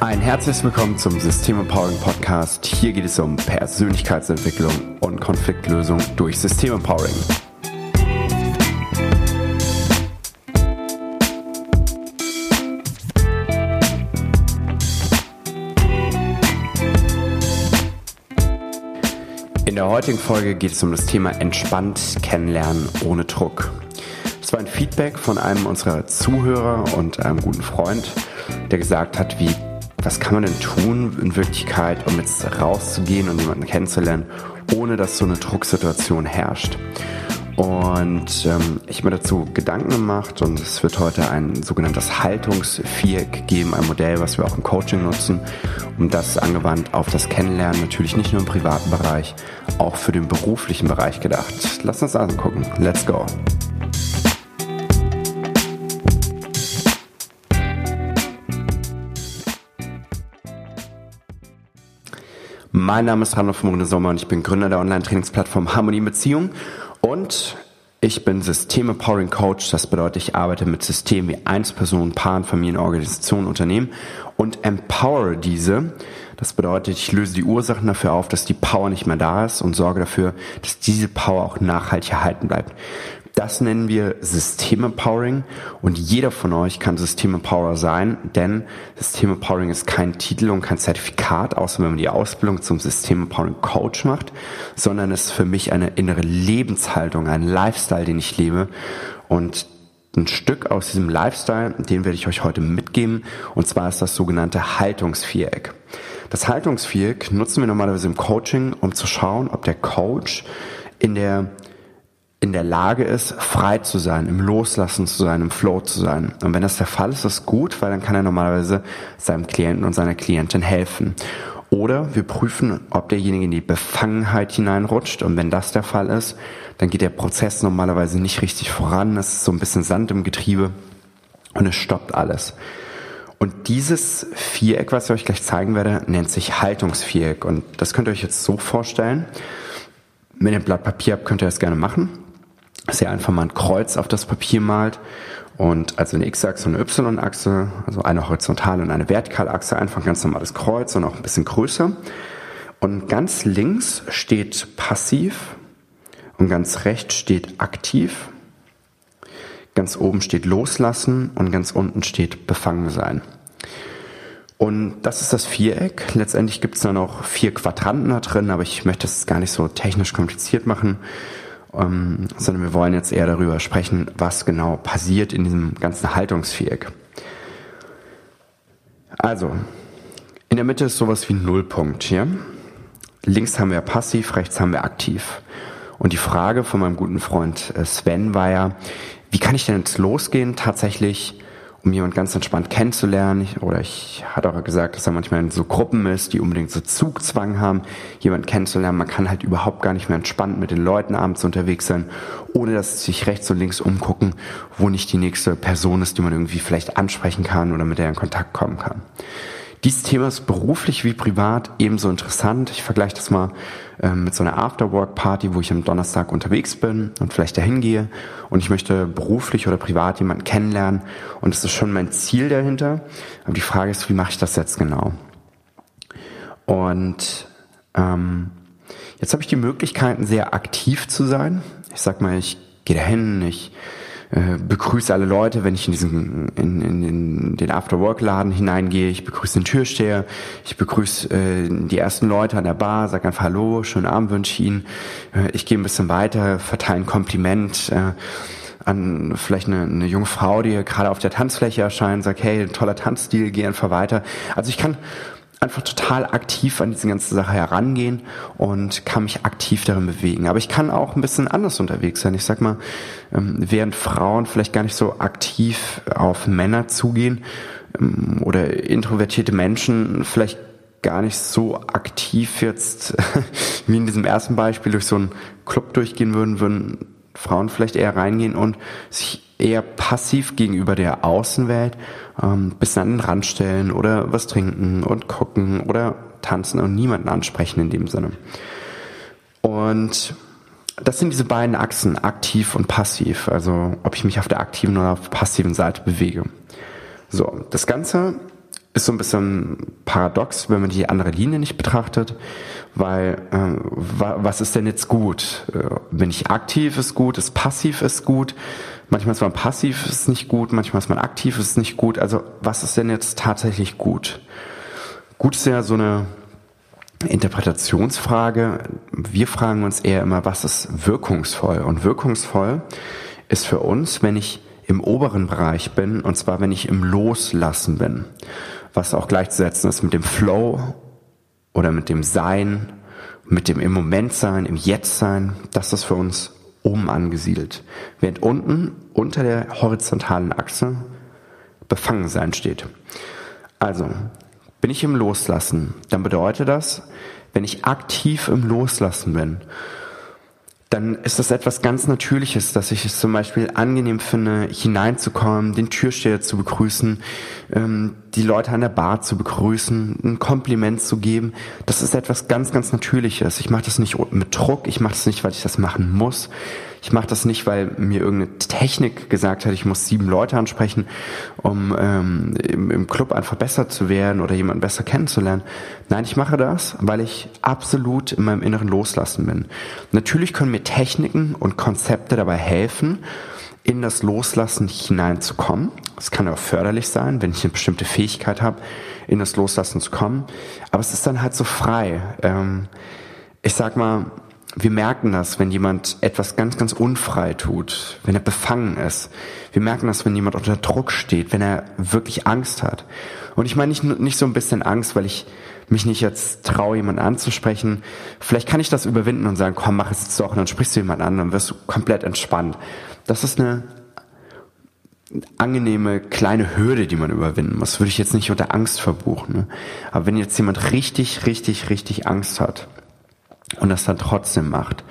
Ein herzliches Willkommen zum System Empowering Podcast. Hier geht es um Persönlichkeitsentwicklung und Konfliktlösung durch System Empowering. In der heutigen Folge geht es um das Thema entspannt kennenlernen ohne Druck. Das war ein Feedback von einem unserer Zuhörer und einem guten Freund, der gesagt hat, wie was kann man denn tun in Wirklichkeit, um jetzt rauszugehen und jemanden kennenzulernen, ohne dass so eine Drucksituation herrscht. Und ähm, ich habe mir dazu Gedanken gemacht und es wird heute ein sogenanntes Haltungsviereck geben, ein Modell, was wir auch im Coaching nutzen, um das angewandt auf das Kennenlernen, natürlich nicht nur im privaten Bereich, auch für den beruflichen Bereich gedacht. Lass uns also gucken. Let's go. Mein Name ist Randolph Morne Sommer und ich bin Gründer der Online-Trainingsplattform Harmonie Beziehung und ich bin Systeme Powering Coach. Das bedeutet, ich arbeite mit Systemen wie Einzelpersonen, Paaren, Familien, Organisationen, Unternehmen und empower diese. Das bedeutet, ich löse die Ursachen dafür auf, dass die Power nicht mehr da ist und sorge dafür, dass diese Power auch nachhaltig erhalten bleibt. Das nennen wir System-Empowering und jeder von euch kann System-Empower sein, denn System-Empowering ist kein Titel und kein Zertifikat, außer wenn man die Ausbildung zum System-Empowering-Coach macht, sondern es ist für mich eine innere Lebenshaltung, ein Lifestyle, den ich lebe und ein Stück aus diesem Lifestyle, den werde ich euch heute mitgeben und zwar ist das sogenannte Haltungsviereck. Das Haltungsviereck nutzen wir normalerweise im Coaching, um zu schauen, ob der Coach in der in der Lage ist, frei zu sein, im Loslassen zu sein, im Flow zu sein. Und wenn das der Fall ist, ist gut, weil dann kann er normalerweise seinem Klienten und seiner Klientin helfen. Oder wir prüfen, ob derjenige in die Befangenheit hineinrutscht. Und wenn das der Fall ist, dann geht der Prozess normalerweise nicht richtig voran. Es ist so ein bisschen Sand im Getriebe und es stoppt alles. Und dieses Viereck, was ich euch gleich zeigen werde, nennt sich Haltungsviereck. Und das könnt ihr euch jetzt so vorstellen. Wenn ihr ein Blatt Papier habt, könnt ihr das gerne machen dass ihr einfach mal ein Kreuz auf das Papier malt und also eine X-Achse und eine Y-Achse, also eine horizontale und eine vertikale Achse, einfach ein ganz normales Kreuz und auch ein bisschen größer. Und ganz links steht passiv und ganz rechts steht aktiv. Ganz oben steht loslassen und ganz unten steht befangen sein. Und das ist das Viereck. Letztendlich gibt es da noch vier Quadranten da drin, aber ich möchte es gar nicht so technisch kompliziert machen ähm, sondern wir wollen jetzt eher darüber sprechen, was genau passiert in diesem ganzen Haltungsviereck. Also, in der Mitte ist sowas wie ein Nullpunkt hier. Links haben wir passiv, rechts haben wir aktiv. Und die Frage von meinem guten Freund äh, Sven war ja, wie kann ich denn jetzt losgehen, tatsächlich um jemand ganz entspannt kennenzulernen. Oder ich hatte auch gesagt, dass er manchmal in so Gruppen ist, die unbedingt so Zugzwang haben, jemand kennenzulernen. Man kann halt überhaupt gar nicht mehr entspannt mit den Leuten abends unterwegs sein, ohne dass sie sich rechts und links umgucken, wo nicht die nächste Person ist, die man irgendwie vielleicht ansprechen kann oder mit der in Kontakt kommen kann. Dieses Thema ist beruflich wie privat ebenso interessant. Ich vergleiche das mal äh, mit so einer Afterwork-Party, wo ich am Donnerstag unterwegs bin und vielleicht dahin gehe und ich möchte beruflich oder privat jemanden kennenlernen und das ist schon mein Ziel dahinter. Aber die Frage ist, wie mache ich das jetzt genau? Und ähm, jetzt habe ich die Möglichkeiten, sehr aktiv zu sein. Ich sag mal, ich gehe dahin, ich äh, begrüße alle Leute, wenn ich in diesen in, in, in den After-Work-Laden hineingehe. Ich begrüße den Türsteher, ich begrüße äh, die ersten Leute an der Bar, sage einfach Hallo, schönen Abend wünsche ich Ihnen. Äh, ich gehe ein bisschen weiter, verteile ein Kompliment. Äh, an vielleicht eine, eine junge Frau, die gerade auf der Tanzfläche erscheint, sagt, hey, toller Tanzstil, geh einfach weiter. Also ich kann einfach total aktiv an diese ganze Sache herangehen und kann mich aktiv darin bewegen. Aber ich kann auch ein bisschen anders unterwegs sein. Ich sag mal, ähm, während Frauen vielleicht gar nicht so aktiv auf Männer zugehen ähm, oder introvertierte Menschen vielleicht gar nicht so aktiv jetzt wie in diesem ersten Beispiel durch so einen Club durchgehen würden, würden Frauen vielleicht eher reingehen und sich eher passiv gegenüber der Außenwelt ähm, bis an den Rand stellen oder was trinken und gucken oder tanzen und niemanden ansprechen in dem Sinne. Und das sind diese beiden Achsen, aktiv und passiv, also ob ich mich auf der aktiven oder auf der passiven Seite bewege. So, das Ganze ist so ein bisschen paradox, wenn man die andere Linie nicht betrachtet, weil äh, was ist denn jetzt gut? Äh, bin ich aktiv ist gut, ist passiv ist gut, manchmal ist man passiv ist nicht gut, manchmal ist man aktiv ist nicht gut. Also was ist denn jetzt tatsächlich gut? Gut ist ja so eine Interpretationsfrage. Wir fragen uns eher immer, was ist wirkungsvoll? Und wirkungsvoll ist für uns, wenn ich im oberen Bereich bin, und zwar wenn ich im Loslassen bin, was auch gleichzusetzen ist mit dem Flow oder mit dem Sein, mit dem im Moment sein, im Jetzt sein, das ist für uns oben angesiedelt. Während unten unter der horizontalen Achse Befangensein steht. Also, bin ich im Loslassen, dann bedeutet das, wenn ich aktiv im Loslassen bin dann ist das etwas ganz Natürliches, dass ich es zum Beispiel angenehm finde, hineinzukommen, den Türsteher zu begrüßen, ähm, die Leute an der Bar zu begrüßen, ein Kompliment zu geben. Das ist etwas ganz, ganz Natürliches. Ich mache das nicht mit Druck, ich mache das nicht, weil ich das machen muss. Ich mache das nicht, weil mir irgendeine Technik gesagt hat, ich muss sieben Leute ansprechen, um ähm, im, im Club einfach besser zu werden oder jemanden besser kennenzulernen. Nein, ich mache das, weil ich absolut in meinem Inneren loslassen bin. Natürlich können mir Techniken und Konzepte dabei helfen, in das Loslassen hineinzukommen. Es kann auch förderlich sein, wenn ich eine bestimmte Fähigkeit habe, in das Loslassen zu kommen. Aber es ist dann halt so frei. Ähm, ich sag mal, wir merken das, wenn jemand etwas ganz, ganz unfrei tut, wenn er befangen ist. Wir merken das, wenn jemand unter Druck steht, wenn er wirklich Angst hat. Und ich meine nicht, nicht so ein bisschen Angst, weil ich mich nicht jetzt traue, jemanden anzusprechen. Vielleicht kann ich das überwinden und sagen, komm, mach es jetzt doch, und dann sprichst du jemanden an und wirst du komplett entspannt. Das ist eine angenehme kleine Hürde, die man überwinden muss. Würde ich jetzt nicht unter Angst verbuchen. Ne? Aber wenn jetzt jemand richtig, richtig, richtig Angst hat, und das dann trotzdem macht,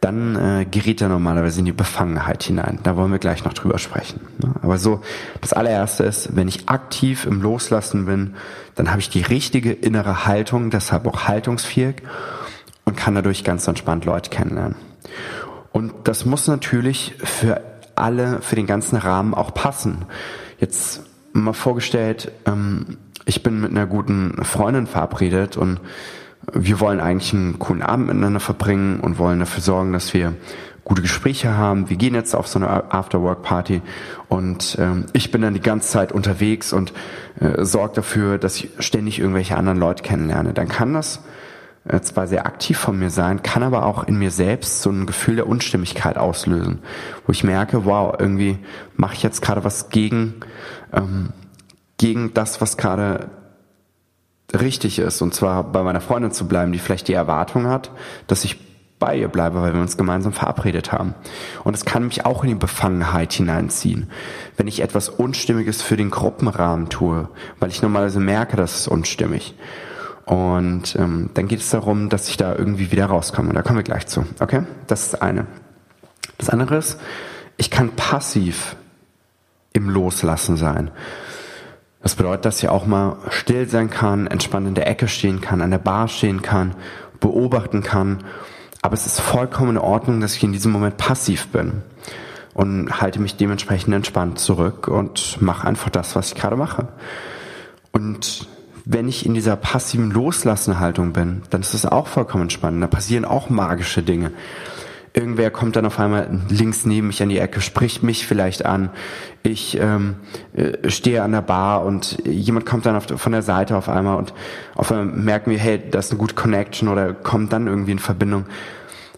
dann äh, gerät er normalerweise in die Befangenheit hinein. Da wollen wir gleich noch drüber sprechen. Ne? Aber so, das allererste ist, wenn ich aktiv im Loslassen bin, dann habe ich die richtige innere Haltung, deshalb auch haltungsfähig und kann dadurch ganz entspannt Leute kennenlernen. Und das muss natürlich für alle, für den ganzen Rahmen auch passen. Jetzt mal vorgestellt, ähm, ich bin mit einer guten Freundin verabredet und wir wollen eigentlich einen coolen Abend miteinander verbringen und wollen dafür sorgen, dass wir gute Gespräche haben. Wir gehen jetzt auf so eine After-Work-Party und ähm, ich bin dann die ganze Zeit unterwegs und äh, sorge dafür, dass ich ständig irgendwelche anderen Leute kennenlerne. Dann kann das äh, zwar sehr aktiv von mir sein, kann aber auch in mir selbst so ein Gefühl der Unstimmigkeit auslösen, wo ich merke, wow, irgendwie mache ich jetzt gerade was gegen ähm, gegen das, was gerade richtig ist, und zwar bei meiner Freundin zu bleiben, die vielleicht die Erwartung hat, dass ich bei ihr bleibe, weil wir uns gemeinsam verabredet haben. Und es kann mich auch in die Befangenheit hineinziehen, wenn ich etwas Unstimmiges für den Gruppenrahmen tue, weil ich normalerweise merke, das ist unstimmig. Und ähm, dann geht es darum, dass ich da irgendwie wieder rauskomme. Da kommen wir gleich zu. Okay? Das ist das eine. Das andere ist, ich kann passiv im Loslassen sein. Das bedeutet, dass ich auch mal still sein kann, entspannt in der Ecke stehen kann, an der Bar stehen kann, beobachten kann. Aber es ist vollkommen in Ordnung, dass ich in diesem Moment passiv bin und halte mich dementsprechend entspannt zurück und mache einfach das, was ich gerade mache. Und wenn ich in dieser passiven Loslassen-Haltung bin, dann ist es auch vollkommen spannend. Da passieren auch magische Dinge. Irgendwer kommt dann auf einmal links neben mich an die Ecke, spricht mich vielleicht an. Ich ähm, äh, stehe an der Bar und jemand kommt dann auf, von der Seite auf einmal und auf einmal merken wir, hey, das ist eine gute Connection oder kommt dann irgendwie in Verbindung.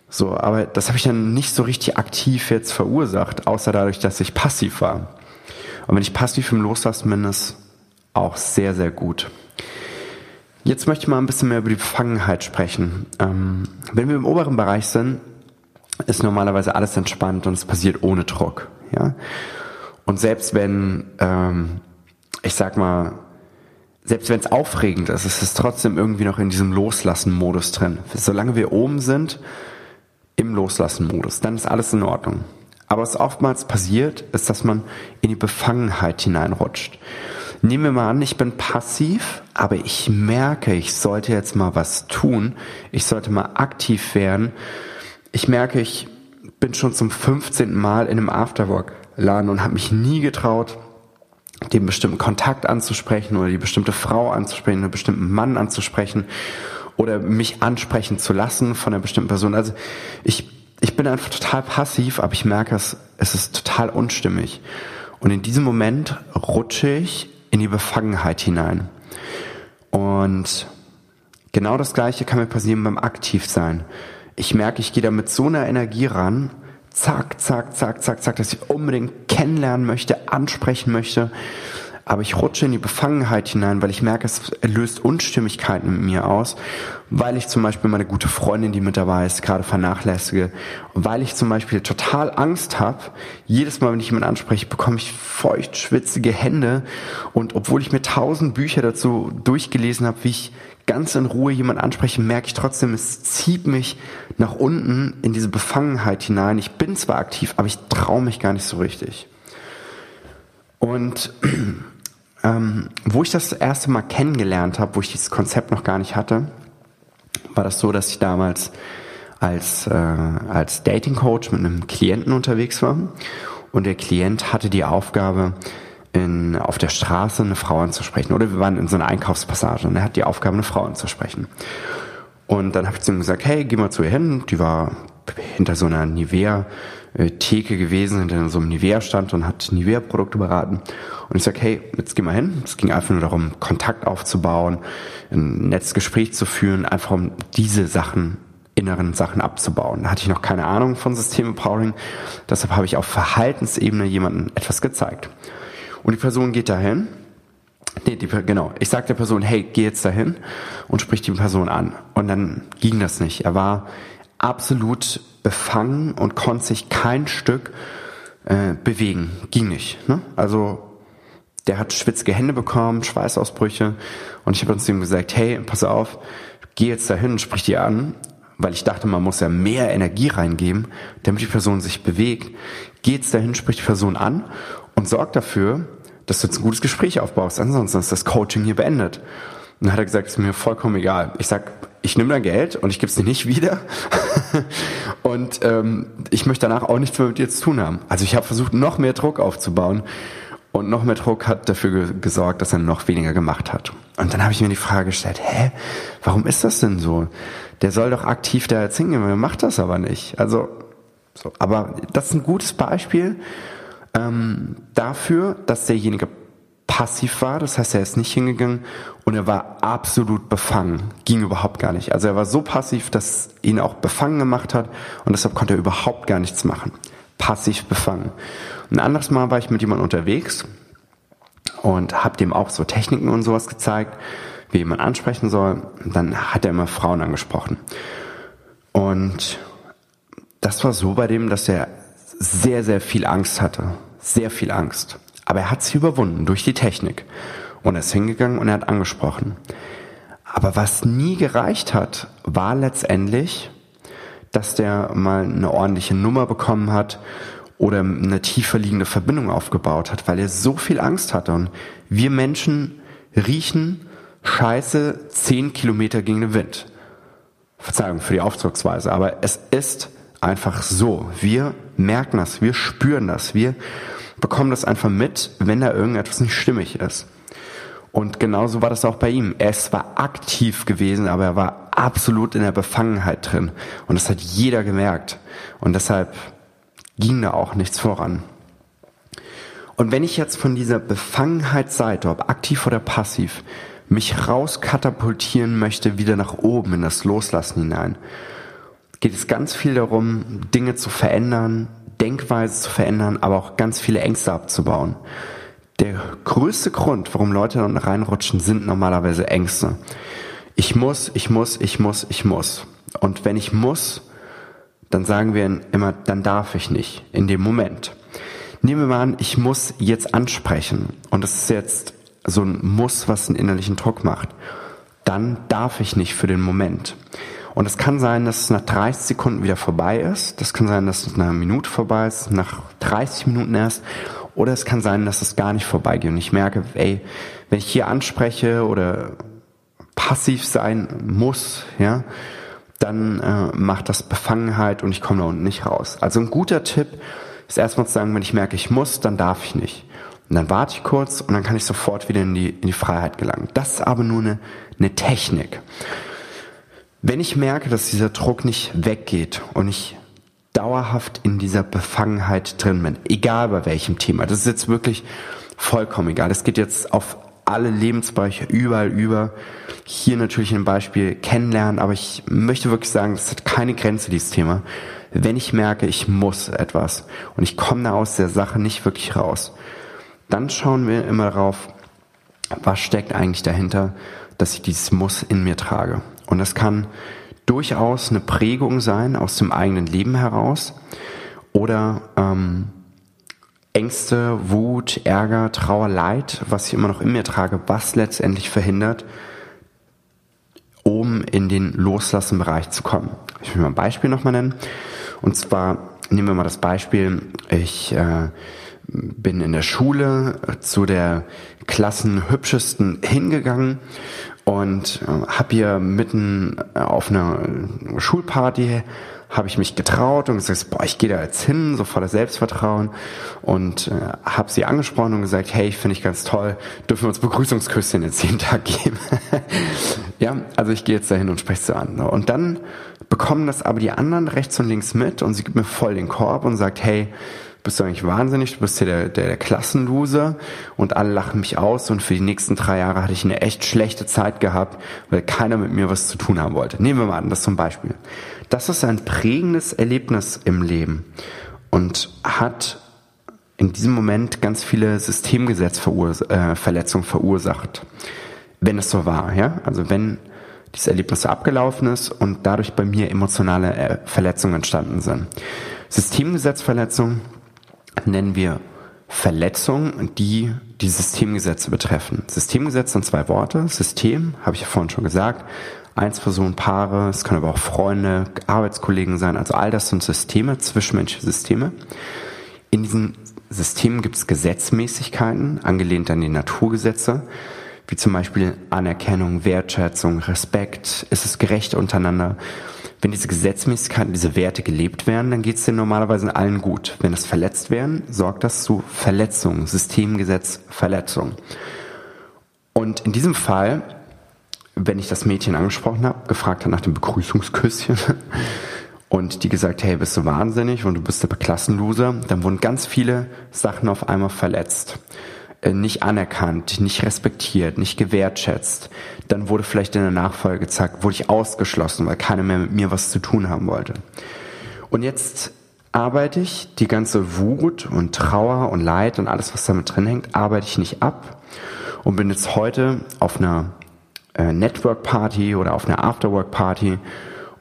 So, aber das habe ich dann nicht so richtig aktiv jetzt verursacht, außer dadurch, dass ich passiv war. Und wenn ich passiv im Loslassen bin, ist auch sehr, sehr gut. Jetzt möchte ich mal ein bisschen mehr über die Befangenheit sprechen. Ähm, wenn wir im oberen Bereich sind, ist normalerweise alles entspannt und es passiert ohne Druck. Ja? Und selbst wenn, ähm, ich sag mal, selbst wenn es aufregend ist, ist es trotzdem irgendwie noch in diesem Loslassen-Modus drin. Solange wir oben sind, im Loslassen-Modus, dann ist alles in Ordnung. Aber was oftmals passiert, ist, dass man in die Befangenheit hineinrutscht. Nehmen wir mal an, ich bin passiv, aber ich merke, ich sollte jetzt mal was tun, ich sollte mal aktiv werden ich merke, ich bin schon zum 15. Mal in einem Afterwork-Laden und habe mich nie getraut, den bestimmten Kontakt anzusprechen oder die bestimmte Frau anzusprechen, einen bestimmten Mann anzusprechen oder mich ansprechen zu lassen von einer bestimmten Person. Also ich, ich bin einfach total passiv, aber ich merke, es, es ist total unstimmig. Und in diesem Moment rutsche ich in die Befangenheit hinein. Und genau das Gleiche kann mir passieren beim Aktivsein. Ich merke, ich gehe da mit so einer Energie ran, zack, zack, zack, zack, zack, dass ich unbedingt kennenlernen möchte, ansprechen möchte. Aber ich rutsche in die Befangenheit hinein, weil ich merke, es löst Unstimmigkeiten mit mir aus, weil ich zum Beispiel meine gute Freundin, die mit dabei ist, gerade vernachlässige, weil ich zum Beispiel total Angst habe. Jedes Mal, wenn ich jemanden anspreche, bekomme ich feucht schwitzige Hände und obwohl ich mir tausend Bücher dazu durchgelesen habe, wie ich ganz in Ruhe jemand anspreche, merke ich trotzdem, es zieht mich nach unten in diese Befangenheit hinein. Ich bin zwar aktiv, aber ich traue mich gar nicht so richtig. Und ähm, wo ich das erste Mal kennengelernt habe, wo ich dieses Konzept noch gar nicht hatte, war das so, dass ich damals als, äh, als Dating Coach mit einem Klienten unterwegs war. Und der Klient hatte die Aufgabe, in, auf der Straße eine Frau anzusprechen. Oder wir waren in so einer Einkaufspassage und er hat die Aufgabe, eine Frau anzusprechen. Und dann habe ich zu ihm gesagt, hey, geh mal zu ihr hin. Die war hinter so einer Nivea-Theke gewesen, hinter so einem Nivea-Stand und hat Nivea-Produkte beraten. Und ich sag, hey, jetzt geh mal hin. Es ging einfach nur darum, Kontakt aufzubauen, ein Netzgespräch zu führen, einfach um diese Sachen inneren Sachen abzubauen. Da hatte ich noch keine Ahnung von System-Empowering. Deshalb habe ich auf Verhaltensebene jemandem etwas gezeigt. Und die Person geht dahin. Nee, die, genau. Ich sage der Person, hey, geh jetzt dahin und sprich die Person an. Und dann ging das nicht. Er war absolut befangen und konnte sich kein Stück äh, bewegen. Ging nicht. Ne? Also der hat schwitzige Hände bekommen, Schweißausbrüche. Und ich habe uns ihm gesagt, hey, pass auf, geh jetzt dahin und sprich die an. Weil ich dachte, man muss ja mehr Energie reingeben, damit die Person sich bewegt. Geh jetzt dahin, sprich die Person an und sorg dafür, dass du jetzt ein gutes Gespräch aufbaust. Ansonsten ist das Coaching hier beendet. Und dann hat er gesagt, ist mir vollkommen egal. Ich sag, ich nehme dein Geld und ich gebe es dir nicht wieder. und ähm, ich möchte danach auch nichts mehr mit dir zu tun haben. Also ich habe versucht, noch mehr Druck aufzubauen. Und noch mehr Druck hat dafür ge gesorgt, dass er noch weniger gemacht hat. Und dann habe ich mir die Frage gestellt, hä, warum ist das denn so? Der soll doch aktiv da jetzt hingehen, er macht das aber nicht. Also, so. aber das ist ein gutes Beispiel, ähm, dafür, dass derjenige passiv war, das heißt, er ist nicht hingegangen und er war absolut befangen, ging überhaupt gar nicht. Also er war so passiv, dass ihn auch befangen gemacht hat und deshalb konnte er überhaupt gar nichts machen. Passiv befangen. Ein anderes Mal war ich mit jemandem unterwegs und habe dem auch so Techniken und sowas gezeigt, wie jemand ansprechen soll. dann hat er immer Frauen angesprochen. Und das war so bei dem, dass er sehr, sehr viel Angst hatte. Sehr viel Angst. Aber er hat sie überwunden durch die Technik. Und er ist hingegangen und er hat angesprochen. Aber was nie gereicht hat, war letztendlich, dass der mal eine ordentliche Nummer bekommen hat oder eine tiefer liegende Verbindung aufgebaut hat, weil er so viel Angst hatte. Und wir Menschen riechen Scheiße zehn Kilometer gegen den Wind. Verzeihung für die Aufzugsweise, aber es ist einfach so. Wir merken das, wir spüren das, wir bekommen das einfach mit, wenn da irgendetwas nicht stimmig ist. Und genauso war das auch bei ihm. Er ist zwar aktiv gewesen, aber er war absolut in der Befangenheit drin. Und das hat jeder gemerkt. Und deshalb ging da auch nichts voran. Und wenn ich jetzt von dieser Befangenheitsseite, ob aktiv oder passiv, mich rauskatapultieren möchte, wieder nach oben in das Loslassen hinein, geht es ganz viel darum, Dinge zu verändern, Denkweise zu verändern, aber auch ganz viele Ängste abzubauen. Der größte Grund, warum Leute dann reinrutschen, sind normalerweise Ängste. Ich muss, ich muss, ich muss, ich muss. Und wenn ich muss, dann sagen wir immer, dann darf ich nicht in dem Moment. Nehmen wir mal an, ich muss jetzt ansprechen und das ist jetzt so ein Muss, was einen innerlichen Druck macht. Dann darf ich nicht für den Moment. Und es kann sein, dass es nach 30 Sekunden wieder vorbei ist. Das kann sein, dass es nach einer Minute vorbei ist, nach 30 Minuten erst. Oder es kann sein, dass es gar nicht vorbeigeht. Und ich merke, ey, wenn ich hier anspreche oder passiv sein muss, ja, dann äh, macht das Befangenheit und ich komme da unten nicht raus. Also ein guter Tipp ist erstmal zu sagen, wenn ich merke, ich muss, dann darf ich nicht. Und dann warte ich kurz und dann kann ich sofort wieder in die, in die Freiheit gelangen. Das ist aber nur eine, eine Technik. Wenn ich merke, dass dieser Druck nicht weggeht und ich dauerhaft in dieser Befangenheit drin bin, egal bei welchem Thema, das ist jetzt wirklich vollkommen egal. Das geht jetzt auf alle Lebensbereiche überall über. Hier natürlich ein Beispiel kennenlernen, aber ich möchte wirklich sagen, das hat keine Grenze, dieses Thema. Wenn ich merke, ich muss etwas und ich komme da aus der Sache nicht wirklich raus, dann schauen wir immer darauf, was steckt eigentlich dahinter, dass ich dieses Muss in mir trage. Und das kann durchaus eine Prägung sein aus dem eigenen Leben heraus oder ähm, Ängste, Wut, Ärger, Trauer, Leid, was ich immer noch in mir trage, was letztendlich verhindert, um in den Loslassen-Bereich zu kommen. Ich will mal ein Beispiel nochmal nennen. Und zwar nehmen wir mal das Beispiel, ich äh, bin in der Schule zu der Klassenhübschesten hingegangen und äh, habe hier mitten äh, auf einer Schulparty habe ich mich getraut und gesagt, boah, ich gehe da jetzt hin, so voller Selbstvertrauen und äh, habe sie angesprochen und gesagt, hey, finde ich ganz toll, dürfen wir uns Begrüßungsküsschen jetzt jeden Tag geben. ja, also ich gehe jetzt dahin und spreche sie an. Und dann bekommen das aber die anderen rechts und links mit und sie gibt mir voll den Korb und sagt, hey, bist du eigentlich wahnsinnig, du bist hier der, der, der Klassenloser und alle lachen mich aus und für die nächsten drei Jahre hatte ich eine echt schlechte Zeit gehabt, weil keiner mit mir was zu tun haben wollte. Nehmen wir mal an, das zum Beispiel. Das ist ein prägendes Erlebnis im Leben und hat in diesem Moment ganz viele Systemgesetzverletzungen äh, verursacht. Wenn es so war, ja? Also wenn dieses Erlebnis abgelaufen ist und dadurch bei mir emotionale äh, Verletzungen entstanden sind. Systemgesetzverletzungen nennen wir Verletzungen, die die Systemgesetze betreffen. Systemgesetze sind zwei Worte. System, habe ich ja vorhin schon gesagt. Einzelpersonen-Paare, es können aber auch Freunde, Arbeitskollegen sein. Also all das sind Systeme, zwischenmenschliche Systeme. In diesen Systemen gibt es Gesetzmäßigkeiten, angelehnt an die Naturgesetze, wie zum Beispiel Anerkennung, Wertschätzung, Respekt, ist es gerecht untereinander. Wenn diese Gesetzmäßigkeiten, diese Werte gelebt werden, dann geht es denen normalerweise allen gut. Wenn das verletzt werden, sorgt das zu Verletzungen, Systemgesetz, Verletzung. Und in diesem Fall, wenn ich das Mädchen angesprochen habe, gefragt habe nach dem Begrüßungsküsschen und die gesagt, hey, bist du wahnsinnig und du bist der Klassenloser, dann wurden ganz viele Sachen auf einmal verletzt. Äh, nicht anerkannt, nicht respektiert, nicht gewertschätzt. Dann wurde vielleicht in der Nachfolge gezeigt, wurde ich ausgeschlossen, weil keiner mehr mit mir was zu tun haben wollte. Und jetzt arbeite ich die ganze Wut und Trauer und Leid und alles, was damit drin hängt, arbeite ich nicht ab und bin jetzt heute auf einer äh, Network Party oder auf einer Afterwork Party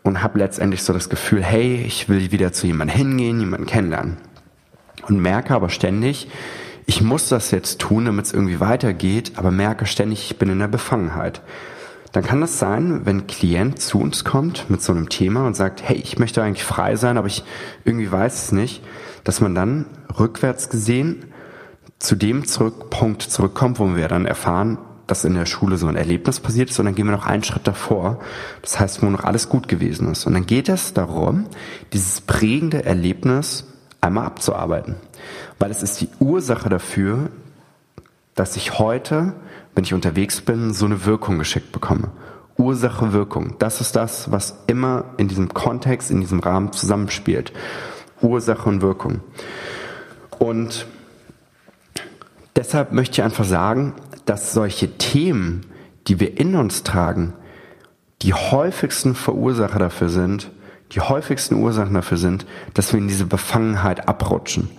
und habe letztendlich so das Gefühl, hey, ich will wieder zu jemandem hingehen, jemanden kennenlernen. Und merke aber ständig, ich muss das jetzt tun, damit es irgendwie weitergeht, aber merke ständig, ich bin in der Befangenheit. Dann kann das sein, wenn ein Klient zu uns kommt mit so einem Thema und sagt, hey, ich möchte eigentlich frei sein, aber ich irgendwie weiß es nicht, dass man dann rückwärts gesehen zu dem zurück, Punkt zurückkommt, wo wir dann erfahren, dass in der Schule so ein Erlebnis passiert ist und dann gehen wir noch einen Schritt davor. Das heißt, wo noch alles gut gewesen ist. Und dann geht es darum, dieses prägende Erlebnis einmal abzuarbeiten. Weil es ist die Ursache dafür, dass ich heute, wenn ich unterwegs bin, so eine Wirkung geschickt bekomme. Ursache, Wirkung. Das ist das, was immer in diesem Kontext, in diesem Rahmen zusammenspielt. Ursache und Wirkung. Und deshalb möchte ich einfach sagen, dass solche Themen, die wir in uns tragen, die häufigsten Verursacher dafür sind, die häufigsten Ursachen dafür sind, dass wir in diese Befangenheit abrutschen.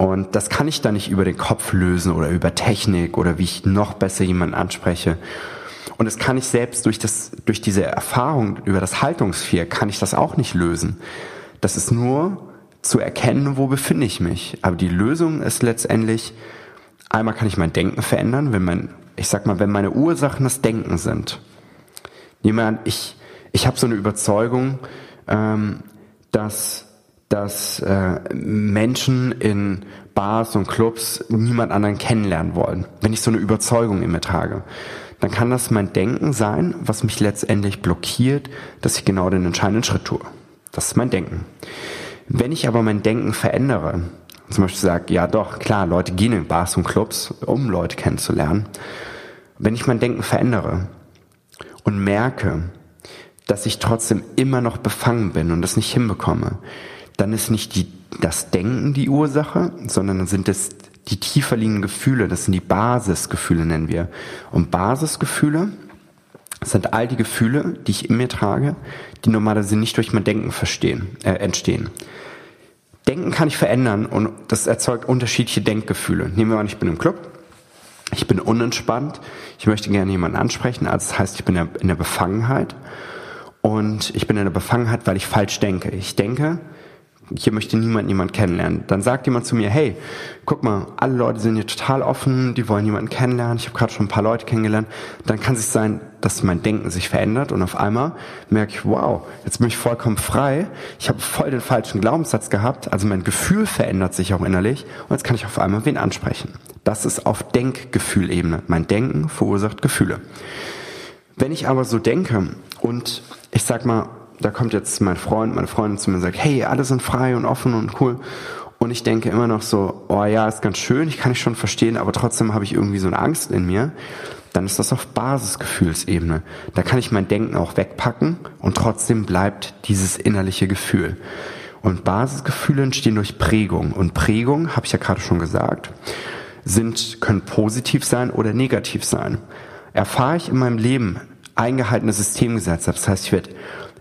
Und das kann ich dann nicht über den Kopf lösen oder über Technik oder wie ich noch besser jemanden anspreche. Und das kann ich selbst durch das, durch diese Erfahrung über das Haltungsvier kann ich das auch nicht lösen. Das ist nur zu erkennen, wo befinde ich mich. Aber die Lösung ist letztendlich, einmal kann ich mein Denken verändern, wenn mein, ich sag mal, wenn meine Ursachen das Denken sind. An, ich, ich habe so eine Überzeugung, ähm, dass, dass äh, Menschen in Bars und Clubs niemand anderen kennenlernen wollen. Wenn ich so eine Überzeugung in mir trage, dann kann das mein Denken sein, was mich letztendlich blockiert, dass ich genau den entscheidenden Schritt tue. Das ist mein Denken. Wenn ich aber mein Denken verändere, zum Beispiel sage, ja doch, klar, Leute gehen in Bars und Clubs, um Leute kennenzulernen, wenn ich mein Denken verändere und merke, dass ich trotzdem immer noch befangen bin und das nicht hinbekomme, dann ist nicht die, das Denken die Ursache, sondern dann sind es die tiefer liegenden Gefühle, das sind die Basisgefühle, nennen wir. Und Basisgefühle sind all die Gefühle, die ich in mir trage, die normalerweise nicht durch mein Denken verstehen, äh, entstehen. Denken kann ich verändern und das erzeugt unterschiedliche Denkgefühle. Nehmen wir an, ich bin im Club, ich bin unentspannt, ich möchte gerne jemanden ansprechen, also das heißt, ich bin in der Befangenheit und ich bin in der Befangenheit, weil ich falsch denke. Ich denke, hier möchte niemand niemand kennenlernen. Dann sagt jemand zu mir, hey, guck mal, alle Leute sind hier total offen, die wollen jemanden kennenlernen, ich habe gerade schon ein paar Leute kennengelernt. Dann kann es sein, dass mein Denken sich verändert und auf einmal merke ich, wow, jetzt bin ich vollkommen frei, ich habe voll den falschen Glaubenssatz gehabt, also mein Gefühl verändert sich auch innerlich und jetzt kann ich auf einmal wen ansprechen. Das ist auf Denkgefühlebene. Mein Denken verursacht Gefühle. Wenn ich aber so denke und ich sag mal, da kommt jetzt mein Freund, meine Freundin zu mir und sagt, hey, alle sind frei und offen und cool. Und ich denke immer noch so, oh ja, ist ganz schön, ich kann ich schon verstehen, aber trotzdem habe ich irgendwie so eine Angst in mir. Dann ist das auf Basisgefühlsebene. Da kann ich mein Denken auch wegpacken und trotzdem bleibt dieses innerliche Gefühl. Und Basisgefühle entstehen durch Prägung. Und Prägung, habe ich ja gerade schon gesagt, sind, können positiv sein oder negativ sein. Erfahre ich in meinem Leben eingehaltene Systemgesetze, das heißt, ich werde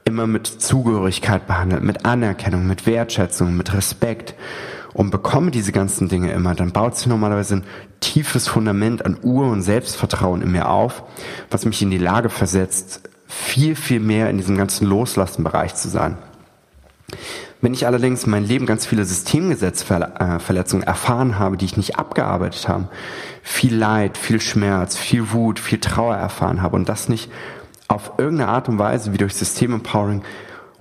immer mit Zugehörigkeit behandelt, mit Anerkennung, mit Wertschätzung, mit Respekt und bekomme diese ganzen Dinge immer, dann baut sich normalerweise ein tiefes Fundament an Ur- und Selbstvertrauen in mir auf, was mich in die Lage versetzt, viel, viel mehr in diesem ganzen Loslassenbereich zu sein. Wenn ich allerdings mein Leben ganz viele Systemgesetzverletzungen erfahren habe, die ich nicht abgearbeitet habe, viel Leid, viel Schmerz, viel Wut, viel Trauer erfahren habe und das nicht auf irgendeine Art und Weise wie durch Systemempowering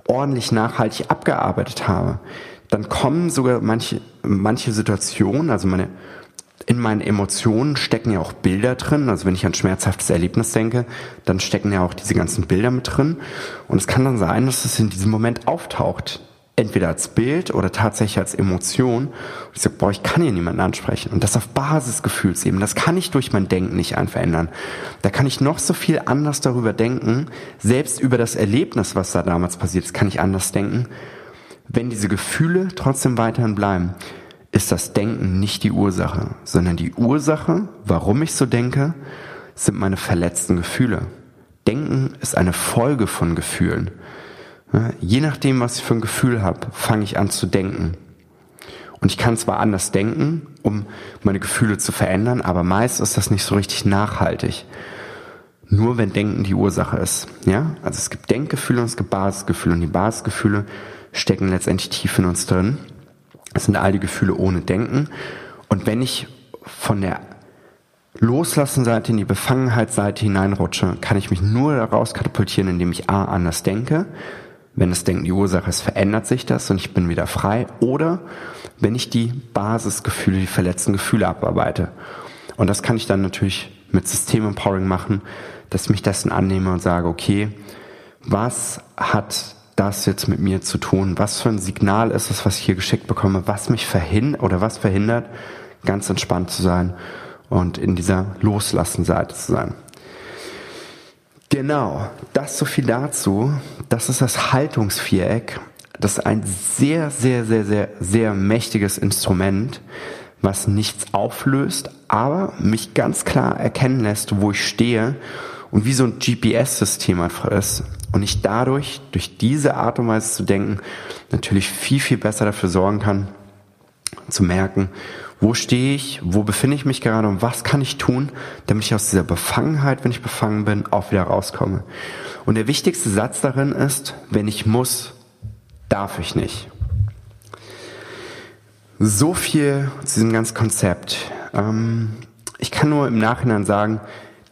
ordentlich nachhaltig abgearbeitet habe, dann kommen sogar manche, manche Situationen, also meine, in meinen Emotionen stecken ja auch Bilder drin. Also wenn ich an schmerzhaftes Erlebnis denke, dann stecken ja auch diese ganzen Bilder mit drin. Und es kann dann sein, dass es in diesem Moment auftaucht entweder als Bild oder tatsächlich als Emotion. Und ich sage, boah, ich kann hier niemanden ansprechen. Und das auf Basisgefühlsebene. Das kann ich durch mein Denken nicht verändern. Da kann ich noch so viel anders darüber denken. Selbst über das Erlebnis, was da damals passiert ist, kann ich anders denken. Wenn diese Gefühle trotzdem weiterhin bleiben, ist das Denken nicht die Ursache, sondern die Ursache, warum ich so denke, sind meine verletzten Gefühle. Denken ist eine Folge von Gefühlen. Je nachdem, was ich für ein Gefühl habe, fange ich an zu denken. Und ich kann zwar anders denken, um meine Gefühle zu verändern, aber meist ist das nicht so richtig nachhaltig. Nur wenn Denken die Ursache ist. Ja? Also es gibt Denkgefühle und es gibt Basisgefühle. Und die Basisgefühle stecken letztendlich tief in uns drin. Es sind all die Gefühle ohne Denken. Und wenn ich von der Loslassenseite in die Befangenheitsseite hineinrutsche, kann ich mich nur daraus katapultieren, indem ich A anders denke, wenn das Denken die Ursache ist, verändert sich das und ich bin wieder frei. Oder wenn ich die Basisgefühle, die verletzten Gefühle abarbeite. Und das kann ich dann natürlich mit System Empowering machen, dass ich mich dessen annehme und sage, okay, was hat das jetzt mit mir zu tun? Was für ein Signal ist es, was ich hier geschickt bekomme, was mich verhindert oder was verhindert, ganz entspannt zu sein und in dieser Loslassenseite zu sein. Genau, das so viel dazu. Das ist das Haltungsviereck. Das ist ein sehr, sehr, sehr, sehr, sehr mächtiges Instrument, was nichts auflöst, aber mich ganz klar erkennen lässt, wo ich stehe und wie so ein GPS-System einfach ist. Und ich dadurch, durch diese Art und Weise zu denken, natürlich viel, viel besser dafür sorgen kann, zu merken, wo stehe ich, wo befinde ich mich gerade und was kann ich tun, damit ich aus dieser Befangenheit, wenn ich befangen bin, auch wieder rauskomme. Und der wichtigste Satz darin ist, wenn ich muss, darf ich nicht. So viel zu diesem ganzen Konzept. Ähm, ich kann nur im Nachhinein sagen,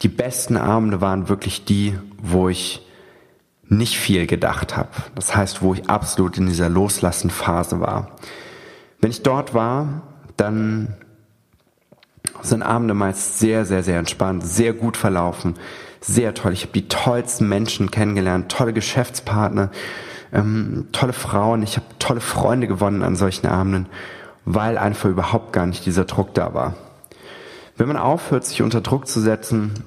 die besten Abende waren wirklich die, wo ich nicht viel gedacht habe. Das heißt, wo ich absolut in dieser Loslassen-Phase war. Wenn ich dort war, dann sind Abende meist sehr, sehr, sehr entspannt, sehr gut verlaufen, sehr toll. Ich habe die tollsten Menschen kennengelernt, tolle Geschäftspartner, ähm, tolle Frauen. Ich habe tolle Freunde gewonnen an solchen Abenden, weil einfach überhaupt gar nicht dieser Druck da war. Wenn man aufhört, sich unter Druck zu setzen,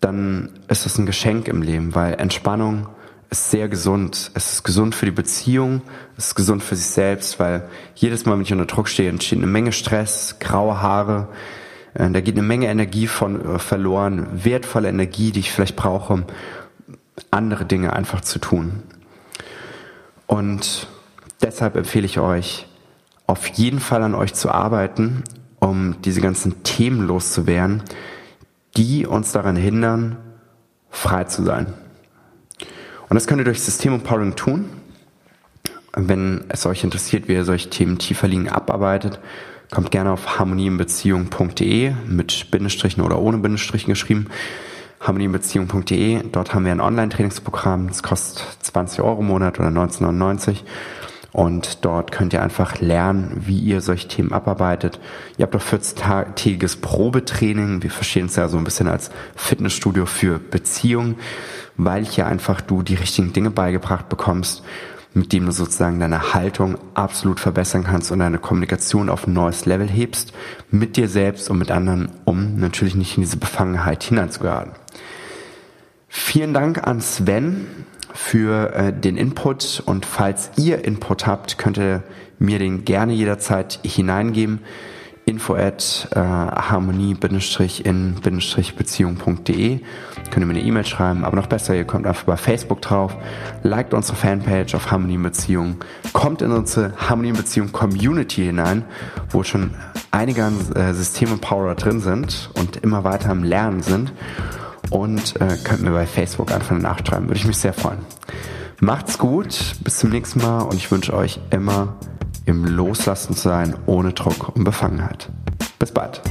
dann ist es ein Geschenk im Leben, weil Entspannung ist sehr gesund. Es ist gesund für die Beziehung, es ist gesund für sich selbst, weil jedes Mal, wenn ich unter Druck stehe, entsteht eine Menge Stress, graue Haare, äh, da geht eine Menge Energie von äh, verloren, wertvolle Energie, die ich vielleicht brauche, um andere Dinge einfach zu tun. Und deshalb empfehle ich euch, auf jeden Fall an euch zu arbeiten, um diese ganzen Themen loszuwerden, die uns daran hindern, frei zu sein. Und das könnt ihr durch Systemempowering tun. Wenn es euch interessiert, wie ihr solche Themen tiefer liegen abarbeitet, kommt gerne auf harmonieinbeziehung.de mit Bindestrichen oder ohne Bindestrichen geschrieben. harmonieinbeziehung.de. Dort haben wir ein Online-Trainingsprogramm. Das kostet 20 Euro im Monat oder 19,99. Und dort könnt ihr einfach lernen, wie ihr solche Themen abarbeitet. Ihr habt auch 14-tägiges Probetraining. Wir verstehen es ja so ein bisschen als Fitnessstudio für Beziehungen, weil hier einfach du die richtigen Dinge beigebracht bekommst mit dem du sozusagen deine Haltung absolut verbessern kannst und deine Kommunikation auf ein neues Level hebst, mit dir selbst und mit anderen, um natürlich nicht in diese Befangenheit hineinzugeraten. Vielen Dank an Sven für äh, den Input. Und falls ihr Input habt, könnt ihr mir den gerne jederzeit hineingeben. Info at äh, harmonie-in-beziehung.de. Könnt ihr mir eine E-Mail schreiben, aber noch besser, ihr kommt einfach bei Facebook drauf, liked unsere Fanpage auf Harmonie Beziehung, kommt in unsere Harmonie Beziehung Community hinein, wo schon einige äh, Systeme Power drin sind und immer weiter am Lernen sind und äh, könnt mir bei Facebook einfach nachschreiben, würde ich mich sehr freuen. Macht's gut, bis zum nächsten Mal und ich wünsche euch immer im Loslassen zu sein, ohne Druck und Befangenheit. Bis bald.